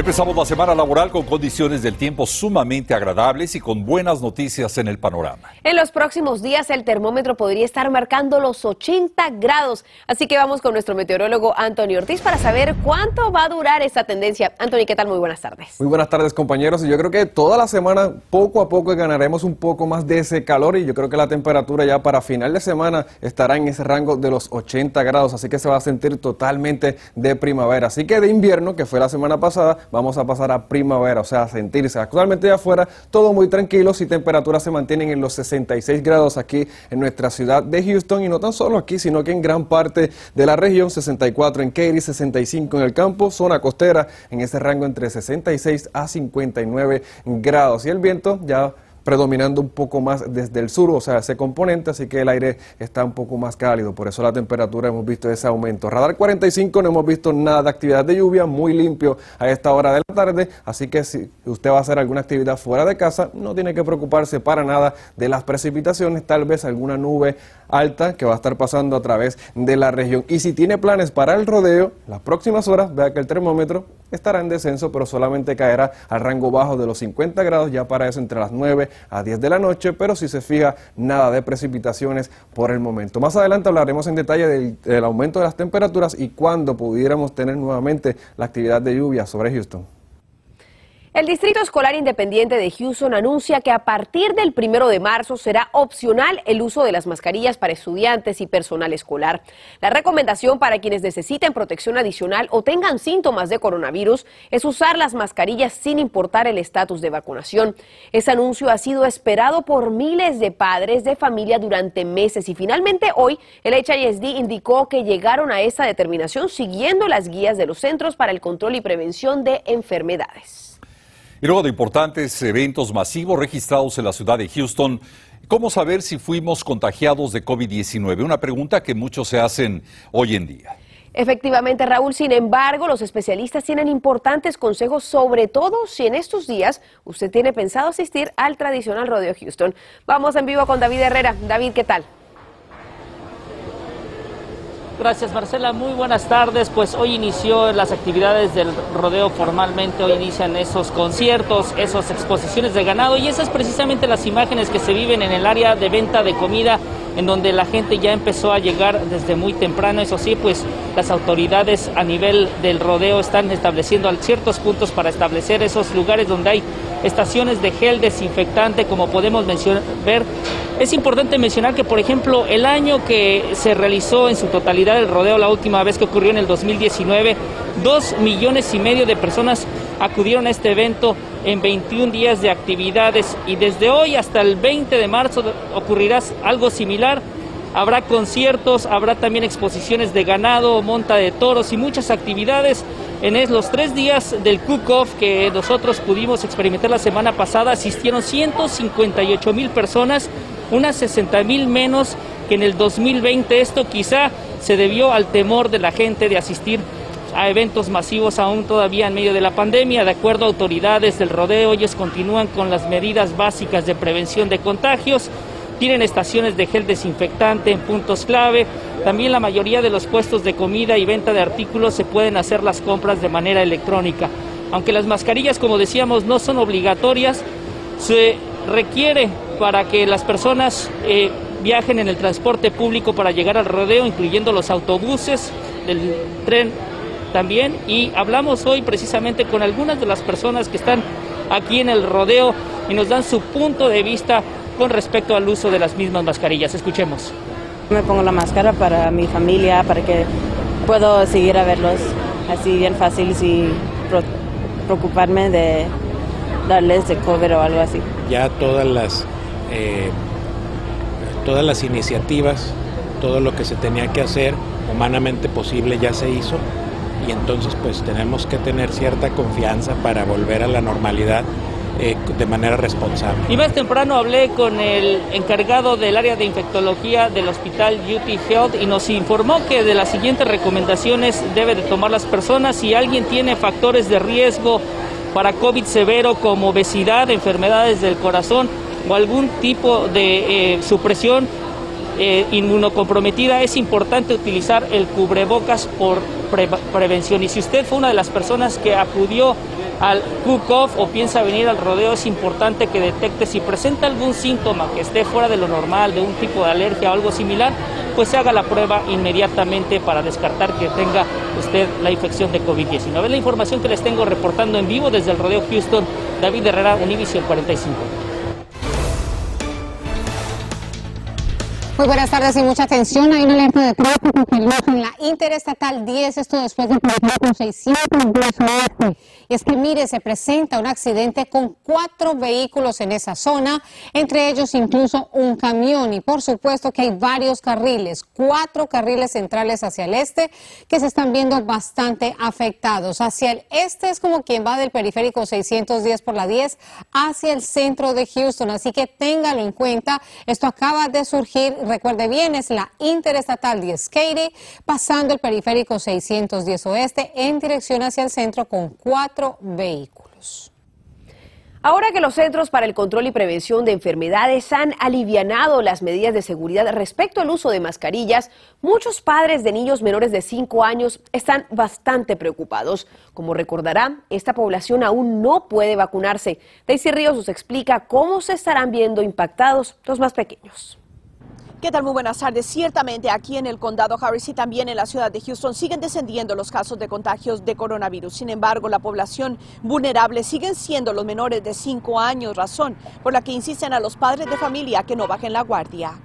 Empezamos la semana laboral con condiciones del tiempo sumamente agradables y con buenas noticias en el panorama. En los próximos días el termómetro podría estar marcando los 80 grados, así que vamos con nuestro meteorólogo Anthony Ortiz para saber cuánto va a durar esta tendencia. Anthony, ¿qué tal? Muy buenas tardes. Muy buenas tardes compañeros y yo creo que toda la semana poco a poco ganaremos un poco más de ese calor y yo creo que la temperatura ya para final de semana estará en ese rango de los 80 grados, así que se va a sentir totalmente de primavera. Así que de invierno, que fue la semana pasada, vamos a pasar a primavera, o sea, a sentirse. Actualmente de afuera todo muy tranquilo, si temperaturas se mantienen en los 66 grados aquí en nuestra ciudad de Houston y no tan solo aquí, sino que en gran parte de la región, 64 en Katy, 65 en el campo, zona costera, en ese rango entre 66 a 59 grados. Y el viento ya predominando un poco más desde el sur, o sea, ese componente, así que el aire está un poco más cálido, por eso la temperatura hemos visto ese aumento. Radar 45 no hemos visto nada de actividad de lluvia, muy limpio a esta hora de la tarde, así que si usted va a hacer alguna actividad fuera de casa, no tiene que preocuparse para nada de las precipitaciones, tal vez alguna nube alta que va a estar pasando a través de la región. Y si tiene planes para el rodeo, las próximas horas, vea que el termómetro estará en descenso, pero solamente caerá al rango bajo de los 50 grados, ya para eso entre las 9 a 10 de la noche, pero si se fija, nada de precipitaciones por el momento. Más adelante hablaremos en detalle del, aumento de las temperaturas y cuándo pudiéramos tener nuevamente la actividad de lluvia sobre Houston. El Distrito Escolar Independiente de Houston anuncia que a partir del primero de marzo será opcional el uso de las mascarillas para estudiantes y personal escolar. La recomendación para quienes necesiten protección adicional o tengan síntomas de coronavirus es usar las mascarillas sin importar el estatus de vacunación. Ese anuncio ha sido esperado por miles de padres de familia durante meses y finalmente hoy el HISD indicó que llegaron a esa determinación siguiendo las guías de los Centros para el Control y Prevención de Enfermedades. Y luego de importantes eventos masivos registrados en la ciudad de Houston, ¿cómo saber si fuimos contagiados de COVID-19? Una pregunta que muchos se hacen hoy en día. Efectivamente, Raúl, sin embargo, los especialistas tienen importantes consejos, sobre todo si en estos días usted tiene pensado asistir al tradicional rodeo Houston. Vamos en vivo con David Herrera. David, ¿qué tal? Gracias Marcela, muy buenas tardes. Pues hoy inició las actividades del rodeo formalmente, hoy inician esos conciertos, esas exposiciones de ganado y esas precisamente las imágenes que se viven en el área de venta de comida en donde la gente ya empezó a llegar desde muy temprano. Eso sí, pues las autoridades a nivel del rodeo están estableciendo ciertos puntos para establecer esos lugares donde hay estaciones de gel desinfectante, como podemos ver. Es importante mencionar que, por ejemplo, el año que se realizó en su totalidad el rodeo, la última vez que ocurrió en el 2019, dos millones y medio de personas acudieron a este evento en 21 días de actividades y desde hoy hasta el 20 de marzo ocurrirá algo similar. Habrá conciertos, habrá también exposiciones de ganado, monta de toros y muchas actividades. En los tres días del cook-off que nosotros pudimos experimentar la semana pasada, asistieron 158 mil personas, unas 60 mil menos que en el 2020. Esto quizá se debió al temor de la gente de asistir a eventos masivos aún todavía en medio de la pandemia. De acuerdo a autoridades del rodeo, ellos continúan con las medidas básicas de prevención de contagios. Tienen estaciones de gel desinfectante en puntos clave. También la mayoría de los puestos de comida y venta de artículos se pueden hacer las compras de manera electrónica. Aunque las mascarillas, como decíamos, no son obligatorias, se requiere para que las personas eh, viajen en el transporte público para llegar al rodeo, incluyendo los autobuses del tren también y hablamos hoy precisamente con algunas de las personas que están aquí en el rodeo y nos dan su punto de vista con respecto al uso de las mismas mascarillas. Escuchemos. Me pongo la máscara para mi familia, para que puedo seguir a verlos así bien fácil sin preocuparme de darles de cover o algo así. Ya todas las eh, todas las iniciativas, todo lo que se tenía que hacer humanamente posible ya se hizo y entonces pues tenemos que tener cierta confianza para volver a la normalidad eh, de manera responsable. Y más temprano hablé con el encargado del área de infectología del hospital UT Health y nos informó que de las siguientes recomendaciones debe de tomar las personas si alguien tiene factores de riesgo para COVID severo como obesidad, enfermedades del corazón, o algún tipo de eh, supresión eh, inmunocomprometida, es importante utilizar el cubrebocas por prevención. Y si usted fue una de las personas que acudió al cook-off o piensa venir al rodeo, es importante que detecte si presenta algún síntoma que esté fuera de lo normal, de un tipo de alergia o algo similar, pues se haga la prueba inmediatamente para descartar que tenga usted la infección de COVID-19. La información que les tengo reportando en vivo desde el rodeo Houston, David Herrera, Univision 45. Muy buenas tardes y mucha atención. Hay una alerta de tráfico peligroso en la Interestatal 10, esto después de con 600 oeste. Y es que mire, se presenta un accidente con cuatro vehículos en esa zona, entre ellos incluso un camión. Y por supuesto que hay varios carriles, cuatro carriles centrales hacia el este que se están viendo bastante afectados. Hacia el este es como quien va del periférico 610 por la 10 hacia el centro de Houston. Así que téngalo en cuenta. Esto acaba de surgir recuerde bien, es la Interestatal 10 Katy, pasando el periférico 610 Oeste en dirección hacia el centro con cuatro vehículos. Ahora que los Centros para el Control y Prevención de Enfermedades han alivianado las medidas de seguridad respecto al uso de mascarillas, muchos padres de niños menores de 5 años están bastante preocupados. Como recordará, esta población aún no puede vacunarse. Daisy Ríos nos explica cómo se estarán viendo impactados los más pequeños. ¿Qué tal? Muy buenas tardes. Ciertamente aquí en el condado Harris y también en la ciudad de Houston siguen descendiendo los casos de contagios de coronavirus. Sin embargo, la población vulnerable siguen siendo los menores de 5 años, razón por la que insisten a los padres de familia que no bajen la guardia.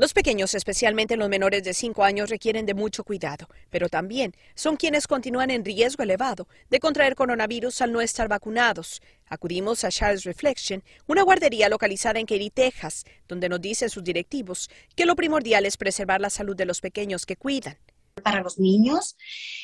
Los pequeños, especialmente los menores de 5 años, requieren de mucho cuidado, pero también son quienes continúan en riesgo elevado de contraer coronavirus al no estar vacunados. Acudimos a Charles Reflection, una guardería localizada en Katy, Texas, donde nos dicen sus directivos que lo primordial es preservar la salud de los pequeños que cuidan. Para los niños,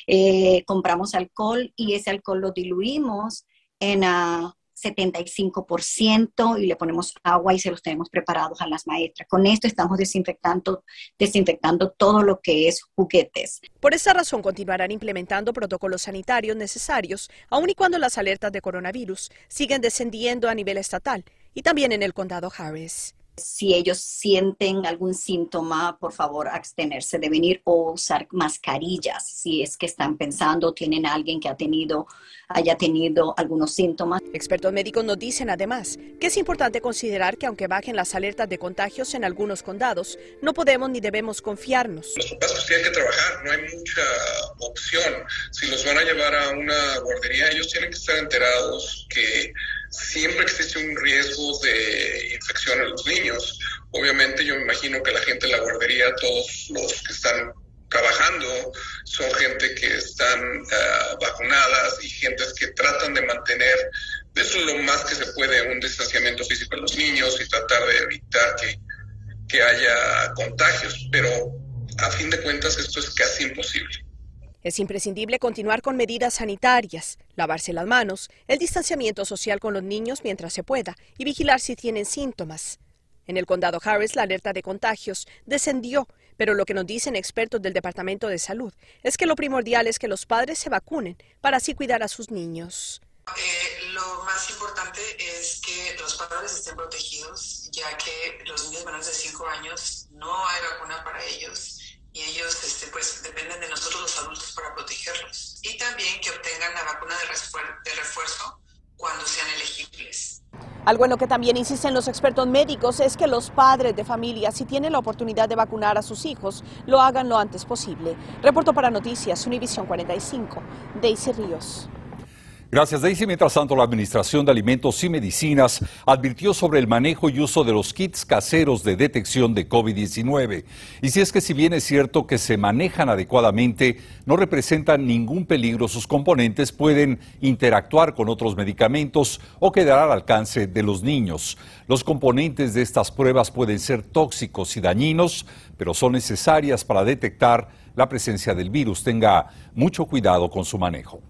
eh, compramos alcohol y ese alcohol lo diluimos en uh, 75% y le ponemos agua y se los tenemos preparados a las maestras. Con esto estamos desinfectando, desinfectando todo lo que es juguetes. Por esa razón continuarán implementando protocolos sanitarios necesarios, aun y cuando las alertas de coronavirus siguen descendiendo a nivel estatal y también en el condado Harris. Si ellos sienten algún síntoma, por favor, abstenerse de venir o usar mascarillas. Si es que están pensando, tienen a alguien que ha tenido, haya tenido algunos síntomas. Expertos médicos nos dicen además que es importante considerar que aunque bajen las alertas de contagios en algunos condados, no podemos ni debemos confiarnos. Los papás pues tienen que trabajar, no hay mucha opción. Si los van a llevar a una guardería, ellos tienen que estar enterados que siempre existe un riesgo de infección en los niños. Obviamente yo me imagino que la gente de la guardería, todos los que están trabajando, son gente que están uh, vacunadas y gentes que tratan de mantener eso lo más que se puede un distanciamiento físico en los niños y tratar de evitar que, que haya contagios. Pero a fin de cuentas esto es casi imposible. Es imprescindible continuar con medidas sanitarias, lavarse las manos, el distanciamiento social con los niños mientras se pueda y vigilar si tienen síntomas. En el condado Harris la alerta de contagios descendió, pero lo que nos dicen expertos del Departamento de Salud es que lo primordial es que los padres se vacunen para así cuidar a sus niños. Eh, lo más importante es que los padres estén protegidos, ya que los niños menores de 5 años no hay vacuna para ellos y ellos este, pues dependen de vacuna de, refuerzo cuando sean elegibles. Algo en lo que también insisten los expertos médicos es que los padres de familia, si tienen la oportunidad de vacunar a sus hijos, lo hagan lo antes posible. Reporto para Noticias Univisión 45, Daisy Ríos. Gracias, Daisy. Mientras tanto, la Administración de Alimentos y Medicinas advirtió sobre el manejo y uso de los kits caseros de detección de COVID-19. Y si es que si bien es cierto que se manejan adecuadamente, no representan ningún peligro, sus componentes pueden interactuar con otros medicamentos o quedar al alcance de los niños. Los componentes de estas pruebas pueden ser tóxicos y dañinos, pero son necesarias para detectar la presencia del virus. Tenga mucho cuidado con su manejo.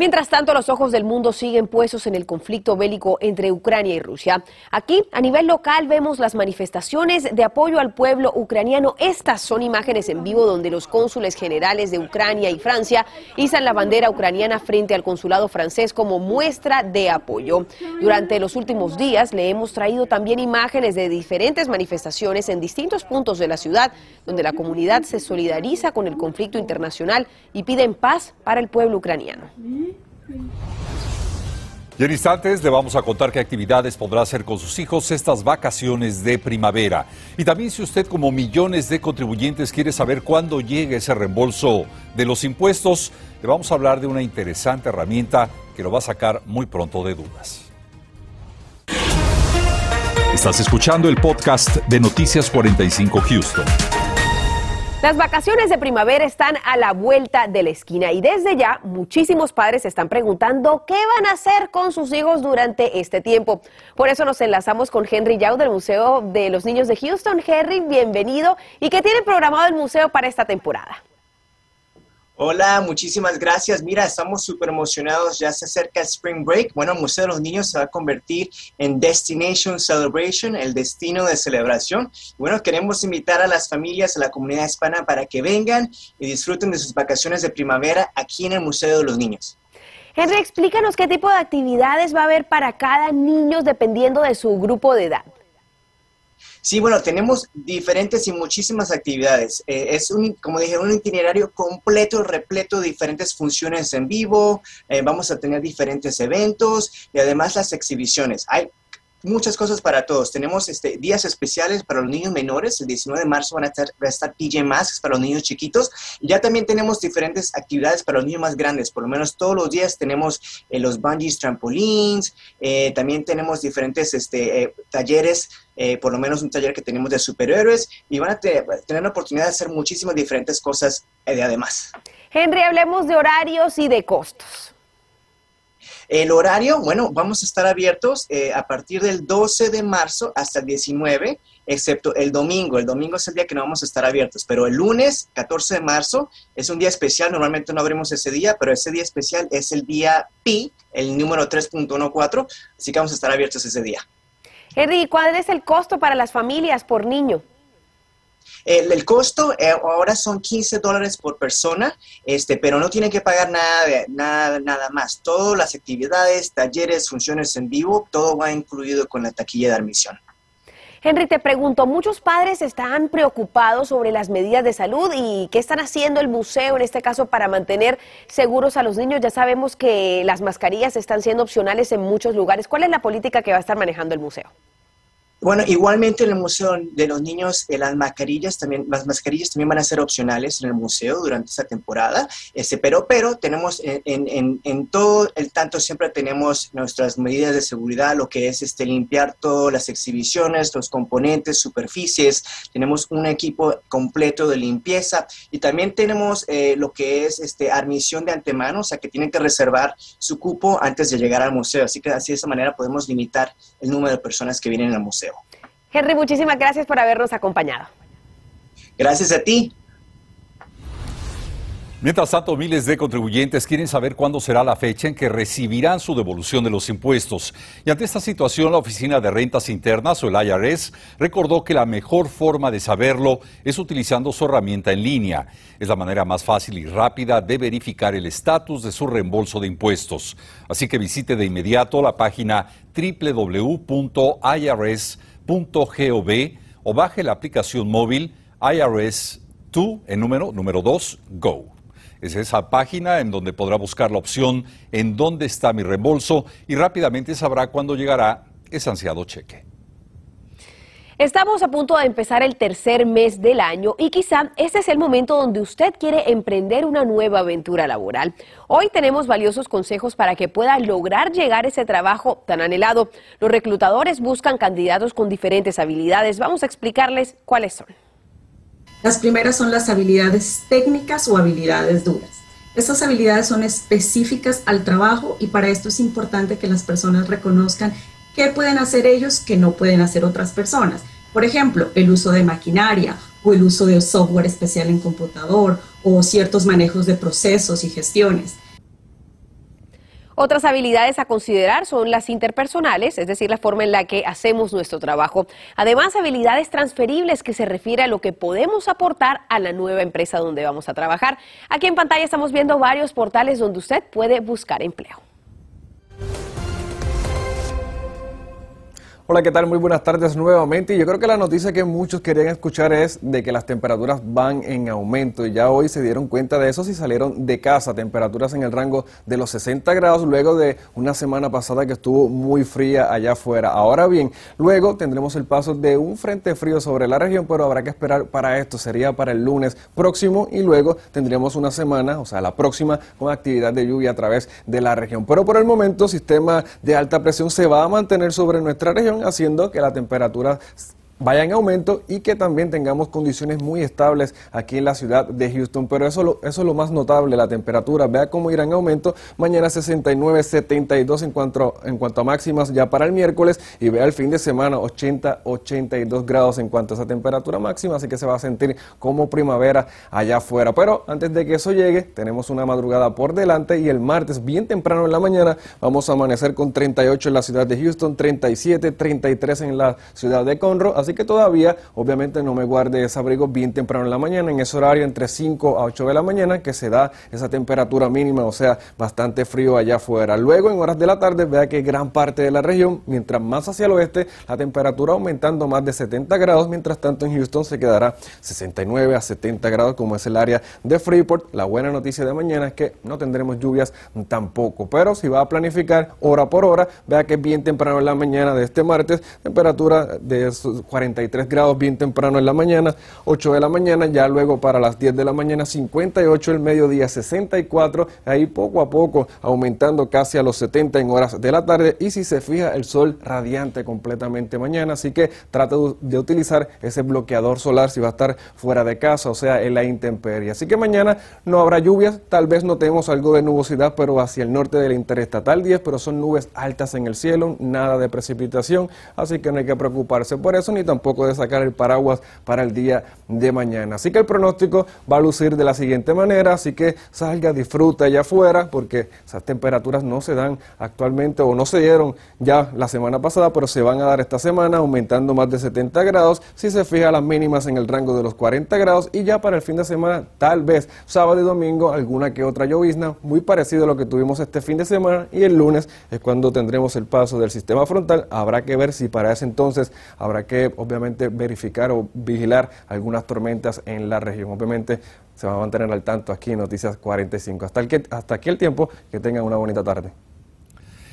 Mientras tanto, los ojos del mundo siguen puestos en el conflicto bélico entre Ucrania y Rusia. Aquí, a nivel local, vemos las manifestaciones de apoyo al pueblo ucraniano. Estas son imágenes en vivo donde los cónsules generales de Ucrania y Francia izan la bandera ucraniana frente al consulado francés como muestra de apoyo. Durante los últimos días le hemos traído también imágenes de diferentes manifestaciones en distintos puntos de la ciudad, donde la comunidad se solidariza con el conflicto internacional y piden paz para el pueblo ucraniano. Y en instantes le vamos a contar qué actividades podrá hacer con sus hijos estas vacaciones de primavera. Y también si usted como millones de contribuyentes quiere saber cuándo llega ese reembolso de los impuestos, le vamos a hablar de una interesante herramienta que lo va a sacar muy pronto de dudas. Estás escuchando el podcast de Noticias 45 Houston. Las vacaciones de primavera están a la vuelta de la esquina y desde ya muchísimos padres se están preguntando qué van a hacer con sus hijos durante este tiempo. Por eso nos enlazamos con Henry Yao del Museo de los Niños de Houston. Henry, bienvenido. ¿Y qué tiene programado el museo para esta temporada? Hola, muchísimas gracias. Mira, estamos súper emocionados, ya se acerca el Spring Break. Bueno, el Museo de los Niños se va a convertir en Destination Celebration, el destino de celebración. Bueno, queremos invitar a las familias, a la comunidad hispana para que vengan y disfruten de sus vacaciones de primavera aquí en el Museo de los Niños. Henry, explícanos qué tipo de actividades va a haber para cada niño dependiendo de su grupo de edad. Sí, bueno, tenemos diferentes y muchísimas actividades. Eh, es, un, como dije, un itinerario completo, repleto de diferentes funciones en vivo. Eh, vamos a tener diferentes eventos y además las exhibiciones. Hay muchas cosas para todos. Tenemos este, días especiales para los niños menores. El 19 de marzo van a estar, va a estar PJ Masks para los niños chiquitos. Ya también tenemos diferentes actividades para los niños más grandes. Por lo menos todos los días tenemos eh, los bungees trampolines. Eh, también tenemos diferentes este, eh, talleres. por lo menos un taller que tenemos de superhéroes. Y van a tener la oportunidad de hacer muchísimas diferentes cosas de además. Henry, hablemos de horarios y de costos. El horario, bueno, vamos a estar abiertos eh, a partir del 12 de marzo hasta el 19, excepto el domingo. El domingo es el día que no vamos a estar abiertos, pero el lunes, 14 de marzo, es un día especial. Normalmente no abrimos ese día, pero ese día especial es el día Pi, el número 3.14, así que vamos a estar abiertos ese día. Henry, ¿cuál es el costo para las familias por niño? El, costo eh, ahora son 15 dólares por persona, este, pero no tienen que pagar nada, nada, nada más. Todas las actividades, talleres, funciones en vivo, todo va incluido con la taquilla de admisión. Henry, te pregunto, muchos padres están preocupados sobre las medidas de salud y qué están haciendo el museo en este caso para mantener seguros a los niños. Ya sabemos que las mascarillas están siendo opcionales en muchos lugares. ¿Cuál es la política que va a estar manejando el museo? Bueno, igualmente en el Museo de los Niños, eh, las mascarillas también, las mascarillas también van a ser opcionales en el museo durante esta temporada, este, pero, pero tenemos en, en, todo el tanto siempre tenemos nuestras medidas de seguridad, lo que es este, limpiar todas las exhibiciones, los componentes, superficies, tenemos un equipo completo de limpieza y también tenemos eh, lo que es este, admisión de antemano, o sea que tienen que reservar su cupo antes de llegar al museo, así que así de esa manera podemos limitar el número de personas que vienen al museo. Henry, muchísimas gracias por habernos acompañado. Gracias a ti. Mientras tanto, miles de contribuyentes quieren saber cuándo será la fecha en que recibirán su devolución de los impuestos. Y ante esta situación, la Oficina de Rentas Internas, o el IRS, recordó que la mejor forma de saberlo es utilizando su herramienta en línea. Es la manera más fácil y rápida de verificar el estatus de su reembolso de impuestos. Así que visite de inmediato la página www.irs.com .gov o baje la aplicación móvil IRS 2 en número, número 2, Go. Es esa página en donde podrá buscar la opción en dónde está mi reembolso y rápidamente sabrá cuándo llegará ese ansiado cheque. Estamos a punto de empezar el tercer mes del año y quizá este es el momento donde usted quiere emprender una nueva aventura laboral. Hoy tenemos valiosos consejos para que pueda lograr llegar a ese trabajo tan anhelado. Los reclutadores buscan candidatos con diferentes habilidades. Vamos a explicarles cuáles son. Las primeras son las habilidades técnicas o habilidades duras. Estas habilidades son específicas al trabajo y para esto es importante que las personas reconozcan ¿Qué pueden hacer ellos que no pueden hacer otras personas? Por ejemplo, el uso de maquinaria o el uso de software especial en computador o ciertos manejos de procesos y gestiones. Otras habilidades a considerar son las interpersonales, es decir, la forma en la que hacemos nuestro trabajo. Además, habilidades transferibles que se refiere a lo que podemos aportar a la nueva empresa donde vamos a trabajar. Aquí en pantalla estamos viendo varios portales donde usted puede buscar empleo. Hola, ¿qué tal? Muy buenas tardes nuevamente. Yo creo que la noticia que muchos querían escuchar es de que las temperaturas van en aumento. Y ya hoy se dieron cuenta de eso si salieron de casa. Temperaturas en el rango de los 60 grados luego de una semana pasada que estuvo muy fría allá afuera. Ahora bien, luego tendremos el paso de un frente frío sobre la región, pero habrá que esperar para esto. Sería para el lunes próximo y luego tendremos una semana, o sea, la próxima, con actividad de lluvia a través de la región. Pero por el momento, sistema de alta presión se va a mantener sobre nuestra región haciendo que la temperatura vaya en aumento y que también tengamos condiciones muy estables aquí en la ciudad de Houston. Pero eso, eso es lo más notable, la temperatura. Vea cómo irá en aumento. Mañana 69, 72 en cuanto, en cuanto a máximas ya para el miércoles y vea el fin de semana 80, 82 grados en cuanto a esa temperatura máxima. Así que se va a sentir como primavera allá afuera. Pero antes de que eso llegue, tenemos una madrugada por delante y el martes bien temprano en la mañana vamos a amanecer con 38 en la ciudad de Houston, 37, 33 en la ciudad de Conroe. Así que todavía, obviamente, no me guarde ese abrigo bien temprano en la mañana, en ese horario entre 5 a 8 de la mañana, que se da esa temperatura mínima, o sea, bastante frío allá afuera. Luego, en horas de la tarde, vea que gran parte de la región, mientras más hacia el oeste, la temperatura aumentando más de 70 grados, mientras tanto en Houston se quedará 69 a 70 grados, como es el área de Freeport. La buena noticia de mañana es que no tendremos lluvias tampoco, pero si va a planificar hora por hora, vea que bien temprano en la mañana de este martes, temperatura de 43 grados bien temprano en la mañana, 8 de la mañana, ya luego para las 10 de la mañana 58, el mediodía 64, ahí poco a poco aumentando casi a los 70 en horas de la tarde y si se fija el sol radiante completamente mañana, así que trata de utilizar ese bloqueador solar si va a estar fuera de casa, o sea, en la intemperie. Así que mañana no habrá lluvias, tal vez notemos algo de nubosidad, pero hacia el norte de la interestatal 10, pero son nubes altas en el cielo, nada de precipitación, así que no hay que preocuparse por eso ni tampoco de sacar el paraguas para el día de mañana. Así que el pronóstico va a lucir de la siguiente manera, así que salga, disfruta allá afuera, porque esas temperaturas no se dan actualmente o no se dieron ya la semana pasada, pero se van a dar esta semana, aumentando más de 70 grados, si se fija las mínimas en el rango de los 40 grados y ya para el fin de semana, tal vez sábado y domingo, alguna que otra llovizna, muy parecido a lo que tuvimos este fin de semana y el lunes es cuando tendremos el paso del sistema frontal, habrá que ver si para ese entonces habrá que obviamente verificar o vigilar algunas tormentas en la región. Obviamente se va a mantener al tanto aquí en Noticias 45. Hasta, el que, hasta aquí el tiempo, que tengan una bonita tarde.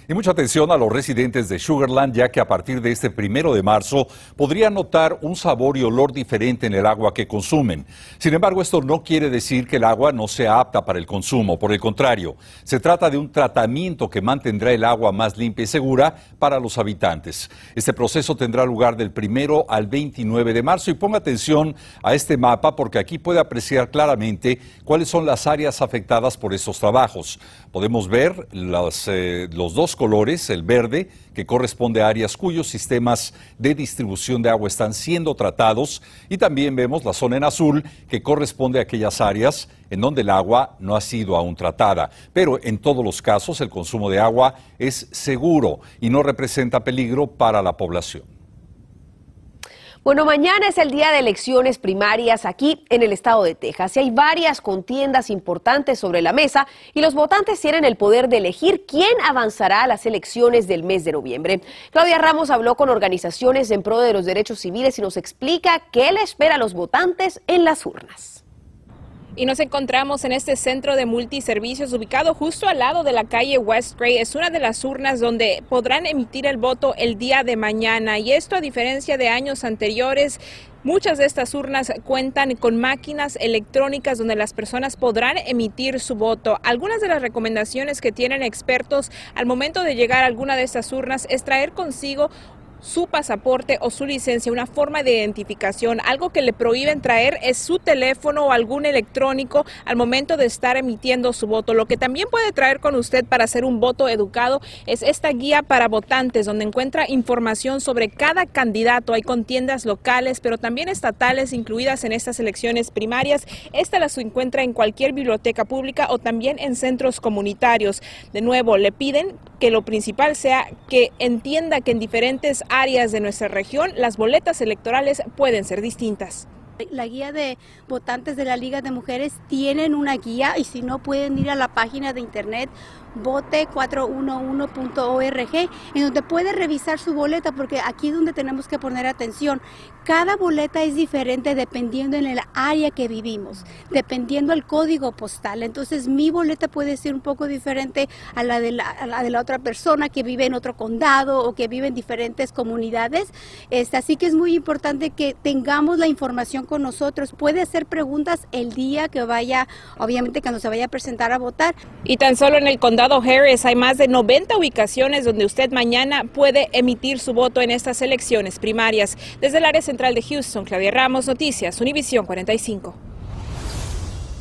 Y mucha atención a los residentes de Sugarland, ya que a partir de este primero de marzo podrían notar un sabor y olor diferente en el agua que consumen. Sin embargo, esto no quiere decir que el agua no sea apta para el consumo. Por el contrario, se trata de un tratamiento que mantendrá el agua más limpia y segura para los habitantes. Este proceso tendrá lugar del primero al 29 de marzo y ponga atención a este mapa porque aquí puede apreciar claramente cuáles son las áreas afectadas por estos trabajos. Podemos ver los, eh, los dos colores, el verde, que corresponde a áreas cuyos sistemas de distribución de agua están siendo tratados, y también vemos la zona en azul, que corresponde a aquellas áreas en donde el agua no ha sido aún tratada. Pero en todos los casos el consumo de agua es seguro y no representa peligro para la población. Bueno, mañana es el día de elecciones primarias aquí en el estado de Texas y hay varias contiendas importantes sobre la mesa y los votantes tienen el poder de elegir quién avanzará a las elecciones del mes de noviembre. Claudia Ramos habló con organizaciones en pro de los derechos civiles y nos explica qué le espera a los votantes en las urnas y nos encontramos en este centro de multiservicios ubicado justo al lado de la calle West Gray. Es una de las urnas donde podrán emitir el voto el día de mañana y esto a diferencia de años anteriores. Muchas de estas urnas cuentan con máquinas electrónicas donde las personas podrán emitir su voto. Algunas de las recomendaciones que tienen expertos al momento de llegar a alguna de estas urnas es traer consigo su pasaporte o su licencia, una forma de identificación. Algo que le prohíben traer es su teléfono o algún electrónico al momento de estar emitiendo su voto. Lo que también puede traer con usted para hacer un voto educado es esta guía para votantes, donde encuentra información sobre cada candidato. Hay contiendas locales, pero también estatales incluidas en estas elecciones primarias. Esta las encuentra en cualquier biblioteca pública o también en centros comunitarios. De nuevo, le piden que lo principal sea que entienda que en diferentes áreas de nuestra región las boletas electorales pueden ser distintas. La guía de votantes de la Liga de Mujeres tienen una guía y si no pueden ir a la página de internet vote411.org, en donde puede revisar su boleta, porque aquí es donde tenemos que poner atención. Cada boleta es diferente dependiendo en el área que vivimos, dependiendo el código postal. Entonces mi boleta puede ser un poco diferente a la de la, de la otra persona que vive en otro condado o que vive en diferentes comunidades. Este, así que es muy importante que tengamos la información con nosotros. Puede hacer preguntas el día que vaya, obviamente cuando se vaya a presentar a votar. Y tan solo en el Harris hay más de 90 ubicaciones donde usted mañana puede emitir su voto en estas elecciones primarias. Desde el área central de Houston, Claudia Ramos, Noticias, Univisión 45.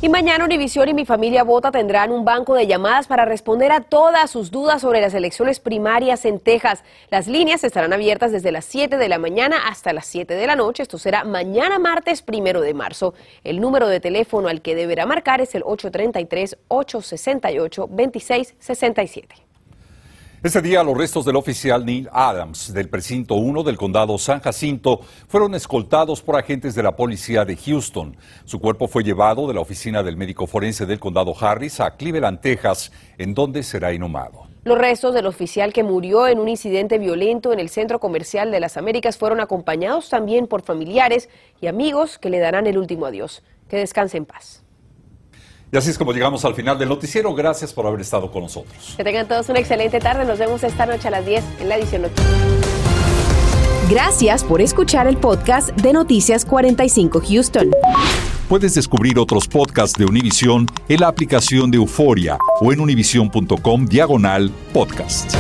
Y mañana Univisión y mi familia Vota tendrán un banco de llamadas para responder a todas sus dudas sobre las elecciones primarias en Texas. Las líneas estarán abiertas desde las 7 de la mañana hasta las 7 de la noche. Esto será mañana martes primero de marzo. El número de teléfono al que deberá marcar es el 833-868-2667. Ese día los restos del oficial Neil Adams del precinto 1 del condado San Jacinto fueron escoltados por agentes de la policía de Houston. Su cuerpo fue llevado de la oficina del médico forense del condado Harris a Cleveland, Texas, en donde será inhumado. Los restos del oficial que murió en un incidente violento en el Centro Comercial de las Américas fueron acompañados también por familiares y amigos que le darán el último adiós. Que descanse en paz. Y así es como llegamos al final del noticiero. Gracias por haber estado con nosotros. Que tengan todos una excelente tarde. Nos vemos esta noche a las 10 en la edición nocturna. Gracias por escuchar el podcast de Noticias 45 Houston. Puedes descubrir otros podcasts de Univision en la aplicación de Euforia o en univision.com diagonal podcast.